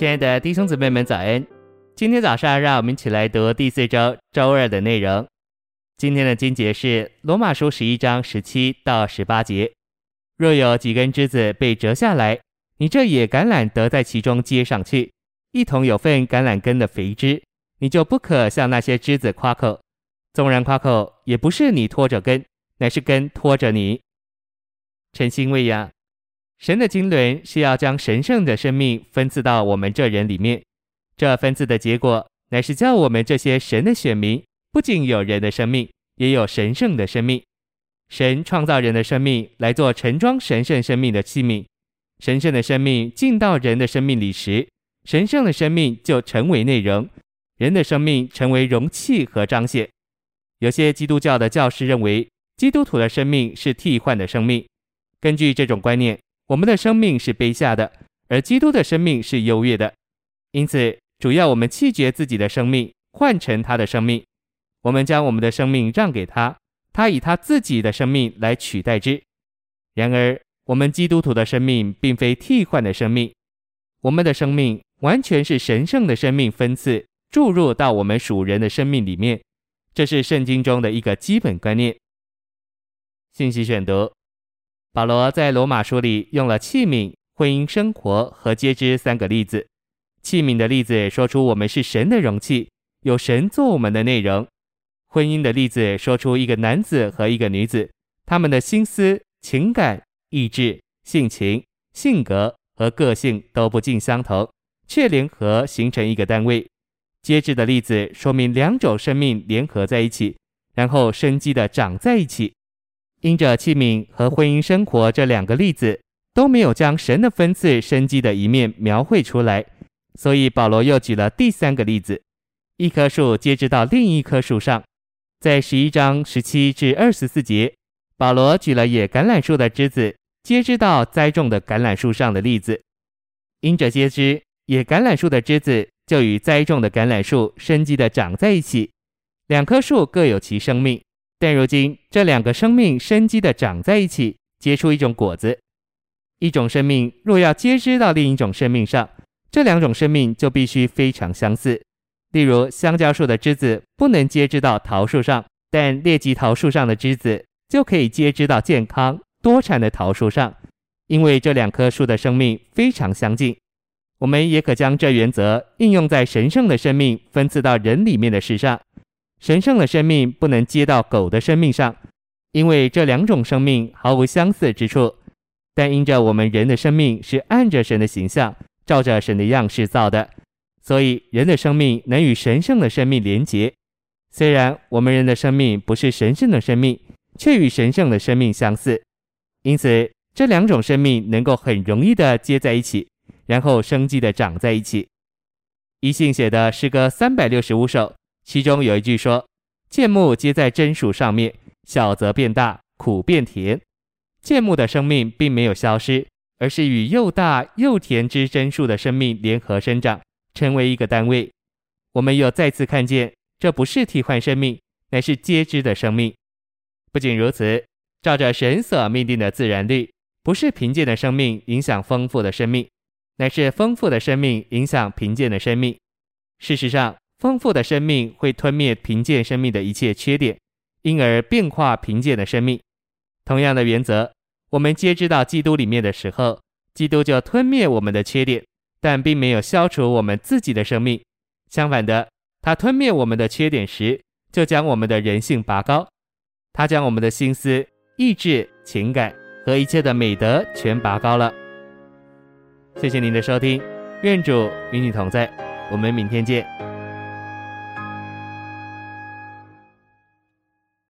亲爱的弟兄姊妹们，早安！今天早上，让我们一起来读第四周周二的内容。今天的经节是罗马书十一章十七到十八节。若有几根枝子被折下来，你这野橄榄得在其中接上去，一同有份橄榄根的肥枝，你就不可向那些枝子夸口。纵然夸口，也不是你拖着根，乃是根拖着你。诚心未养。神的经纶是要将神圣的生命分赐到我们这人里面，这分赐的结果乃是叫我们这些神的选民，不仅有人的生命，也有神圣的生命。神创造人的生命来做盛装神圣生命的器皿，神圣的生命进到人的生命里时，神圣的生命就成为内容，人的生命成为容器和彰显。有些基督教的教师认为，基督徒的生命是替换的生命，根据这种观念。我们的生命是卑下的，而基督的生命是优越的。因此，主要我们弃绝自己的生命，换成他的生命。我们将我们的生命让给他，他以他自己的生命来取代之。然而，我们基督徒的生命并非替换的生命，我们的生命完全是神圣的生命分赐注入到我们属人的生命里面。这是圣经中的一个基本观念。信息选读。保罗在罗马书里用了器皿、婚姻生活和接枝三个例子。器皿的例子说出我们是神的容器，有神做我们的内容；婚姻的例子说出一个男子和一个女子，他们的心思、情感、意志、性情、性格和个性都不尽相同，却联合形成一个单位。接枝的例子说明两种生命联合在一起，然后生机地长在一起。因着器皿和婚姻生活这两个例子都没有将神的分赐生机的一面描绘出来，所以保罗又举了第三个例子：一棵树接枝到另一棵树上。在十一章十七至二十四节，保罗举了野橄榄树的枝子接枝到栽种的橄榄树上的例子。因着接枝，野橄榄树的枝子就与栽种的橄榄树生机的长在一起，两棵树各有其生命。但如今，这两个生命生机的长在一起，结出一种果子。一种生命若要接枝到另一种生命上，这两种生命就必须非常相似。例如，香蕉树的枝子不能接枝到桃树上，但列吉桃树上的枝子就可以接枝到健康多产的桃树上，因为这两棵树的生命非常相近。我们也可将这原则应用在神圣的生命分赐到人里面的事上。神圣的生命不能接到狗的生命上，因为这两种生命毫无相似之处。但因着我们人的生命是按着神的形象，照着神的样式造的，所以人的生命能与神圣的生命连结。虽然我们人的生命不是神圣的生命，却与神圣的生命相似。因此，这两种生命能够很容易的接在一起，然后生机的长在一起。一信写的诗歌三百六十五首。其中有一句说：“芥末皆在真树上面，小则变大，苦变甜。芥末的生命并没有消失，而是与又大又甜之真树的生命联合生长，成为一个单位。我们又再次看见，这不是替换生命，乃是接枝的生命。不仅如此，照着神所命定的自然律，不是贫贱的生命影响丰富的生命，乃是丰富的生命影响贫贱的生命。事实上。”丰富的生命会吞灭贫贱生命的一切缺点，因而变化贫贱的生命。同样的原则，我们接知到基督里面的时候，基督就吞灭我们的缺点，但并没有消除我们自己的生命。相反的，他吞灭我们的缺点时，就将我们的人性拔高。他将我们的心思、意志、情感和一切的美德全拔高了。谢谢您的收听，愿主与你同在，我们明天见。